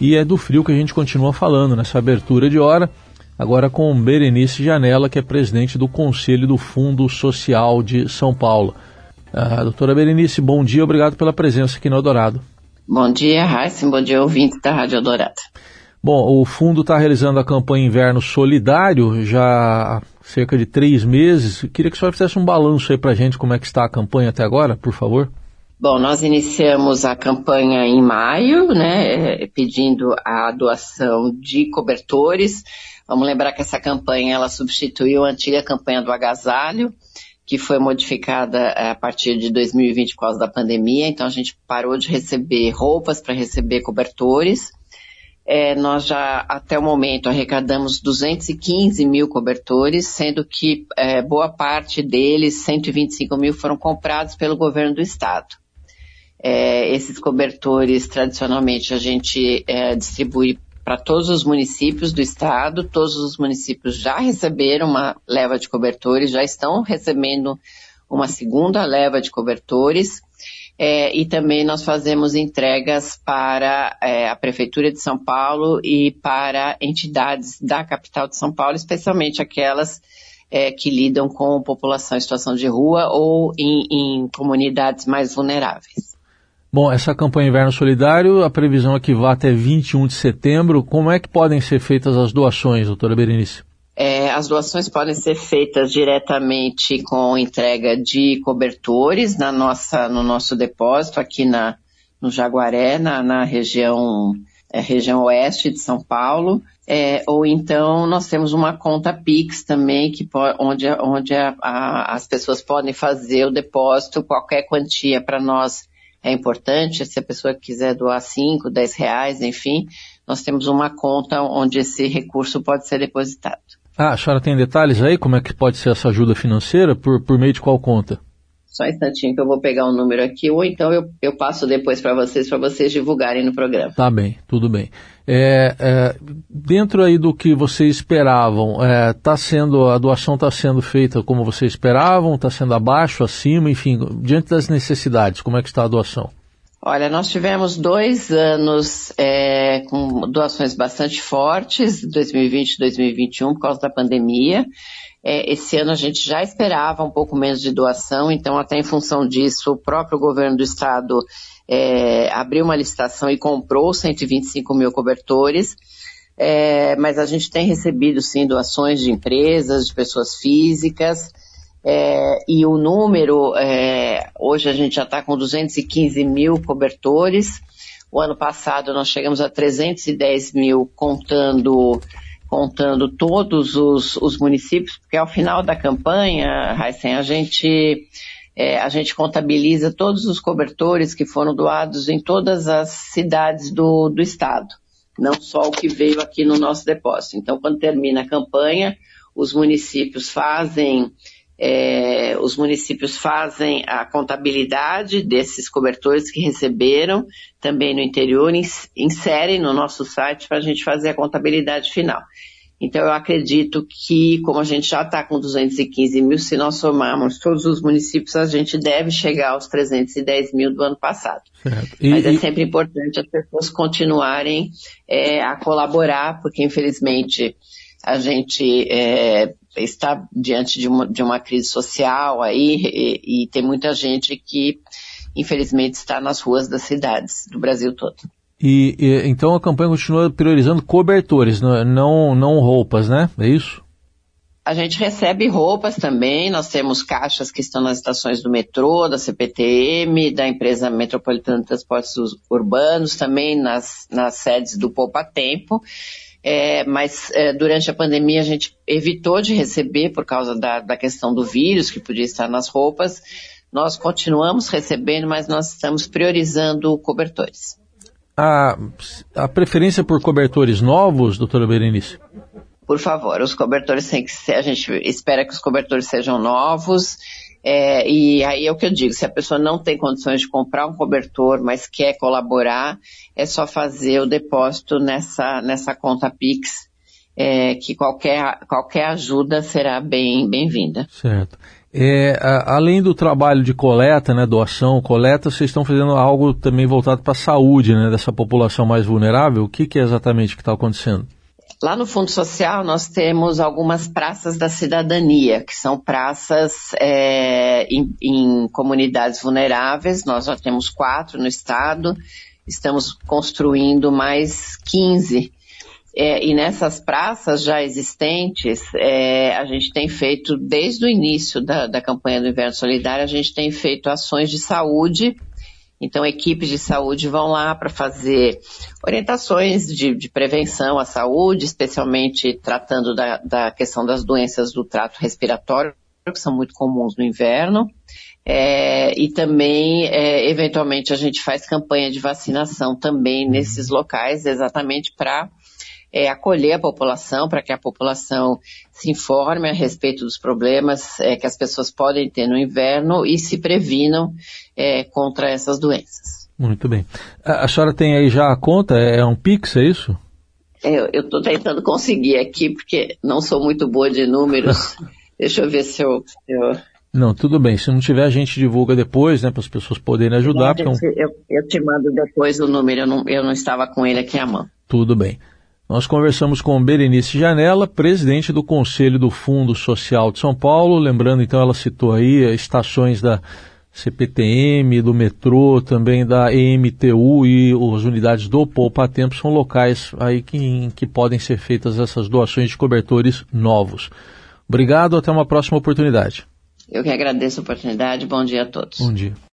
E é do frio que a gente continua falando nessa abertura de hora, agora com Berenice Janela, que é presidente do Conselho do Fundo Social de São Paulo. Ah, doutora Berenice, bom dia, obrigado pela presença aqui no Eldorado. Bom dia, Raíssa, bom dia, ouvinte da Rádio Eldorado. Bom, o fundo está realizando a campanha Inverno Solidário já há cerca de três meses. queria que a senhora fizesse um balanço aí para a gente, como é que está a campanha até agora, por favor. Bom, nós iniciamos a campanha em maio, né, pedindo a doação de cobertores. Vamos lembrar que essa campanha ela substituiu a antiga campanha do agasalho, que foi modificada eh, a partir de 2020 por causa da pandemia. Então a gente parou de receber roupas para receber cobertores. É, nós já até o momento arrecadamos 215 mil cobertores, sendo que é, boa parte deles, 125 mil, foram comprados pelo governo do estado. É, esses cobertores, tradicionalmente, a gente é, distribui para todos os municípios do estado. Todos os municípios já receberam uma leva de cobertores, já estão recebendo uma segunda leva de cobertores. É, e também nós fazemos entregas para é, a Prefeitura de São Paulo e para entidades da capital de São Paulo, especialmente aquelas é, que lidam com população em situação de rua ou em, em comunidades mais vulneráveis. Bom, essa campanha Inverno Solidário, a previsão é que vá até 21 de setembro. Como é que podem ser feitas as doações, doutora Berenice? É, as doações podem ser feitas diretamente com entrega de cobertores na nossa, no nosso depósito aqui na, no Jaguaré, na, na região, é, região oeste de São Paulo. É, ou então nós temos uma conta Pix também, que onde, onde a, a, as pessoas podem fazer o depósito, qualquer quantia para nós é importante. Se a pessoa quiser doar 5, 10 reais, enfim, nós temos uma conta onde esse recurso pode ser depositado. Ah, a senhora tem detalhes aí? Como é que pode ser essa ajuda financeira? Por, por meio de qual conta? Só um instantinho que eu vou pegar um número aqui, ou então eu, eu passo depois para vocês, para vocês divulgarem no programa. Tá bem, tudo bem. É, é, dentro aí do que vocês esperavam, é, tá sendo, a doação está sendo feita como vocês esperavam? Está sendo abaixo, acima, enfim, diante das necessidades, como é que está a doação? Olha, nós tivemos dois anos é, com doações bastante fortes, 2020 e 2021, por causa da pandemia. É, esse ano a gente já esperava um pouco menos de doação, então até em função disso, o próprio governo do estado é, abriu uma licitação e comprou 125 mil cobertores. É, mas a gente tem recebido sim doações de empresas, de pessoas físicas, é, e o número, é, hoje a gente já está com 215 mil cobertores. O ano passado nós chegamos a 310 mil contando contando todos os, os municípios, porque ao final da campanha, Heisen, a gente, é, a gente contabiliza todos os cobertores que foram doados em todas as cidades do, do estado, não só o que veio aqui no nosso depósito. Então, quando termina a campanha, os municípios fazem é, os municípios fazem a contabilidade desses cobertores que receberam, também no interior, inserem no nosso site para a gente fazer a contabilidade final. Então, eu acredito que, como a gente já está com 215 mil, se nós somarmos todos os municípios, a gente deve chegar aos 310 mil do ano passado. E, Mas é sempre importante as pessoas continuarem é, a colaborar, porque, infelizmente, a gente é, está diante de uma, de uma crise social aí e, e tem muita gente que, infelizmente, está nas ruas das cidades do Brasil todo. E, e, então a campanha continua priorizando cobertores, não, não, roupas, né? É isso? A gente recebe roupas também, nós temos caixas que estão nas estações do metrô, da CPTM, da empresa Metropolitana de Transportes Urbanos, também nas, nas sedes do Poupa Tempo é, mas é, durante a pandemia a gente evitou de receber por causa da, da questão do vírus que podia estar nas roupas. Nós continuamos recebendo, mas nós estamos priorizando cobertores. A, a preferência por cobertores novos, doutora Berenice? Por favor, os cobertores têm que ser, a gente espera que os cobertores sejam novos, é, e aí é o que eu digo, se a pessoa não tem condições de comprar um cobertor, mas quer colaborar, é só fazer o depósito nessa, nessa conta Pix, é, que qualquer, qualquer ajuda será bem, bem-vinda. Certo. É, a, além do trabalho de coleta, né, doação, coleta, vocês estão fazendo algo também voltado para a saúde né, dessa população mais vulnerável. O que, que é exatamente que está acontecendo? Lá no Fundo Social nós temos algumas praças da cidadania, que são praças é, em, em comunidades vulneráveis. Nós já temos quatro no estado, estamos construindo mais 15 é, e nessas praças já existentes, é, a gente tem feito, desde o início da, da campanha do Inverno Solidário, a gente tem feito ações de saúde. Então, equipes de saúde vão lá para fazer orientações de, de, prevenção à saúde, especialmente tratando da, da questão das doenças do trato respiratório, que são muito comuns no inverno. É, e também, é, eventualmente, a gente faz campanha de vacinação também nesses locais, exatamente para é, acolher a população, para que a população se informe a respeito dos problemas é, que as pessoas podem ter no inverno e se previnam é, contra essas doenças. Muito bem. A, a, senhora tem aí já a conta? É, é um Pix, é isso? É, eu estou tentando conseguir aqui, porque não sou muito boa de números. Deixa eu ver se eu, se eu... Não, tudo bem. Se não tiver, a gente divulga depois, né, para as pessoas poderem ajudar. Eu, eu, eu, te mando depois o número, eu não, eu não estava com ele aqui à mão. Tudo bem. Nós conversamos com Berenice Janela, presidente do Conselho do Fundo Social de São Paulo. Lembrando, então, ela citou aí estações da CPTM, do metrô, também da EMTU e as unidades do Poupa Tempo são locais aí que, em que podem ser feitas essas doações de cobertores novos. Obrigado, até uma próxima oportunidade. Eu que agradeço a oportunidade. Bom dia a todos. Bom dia.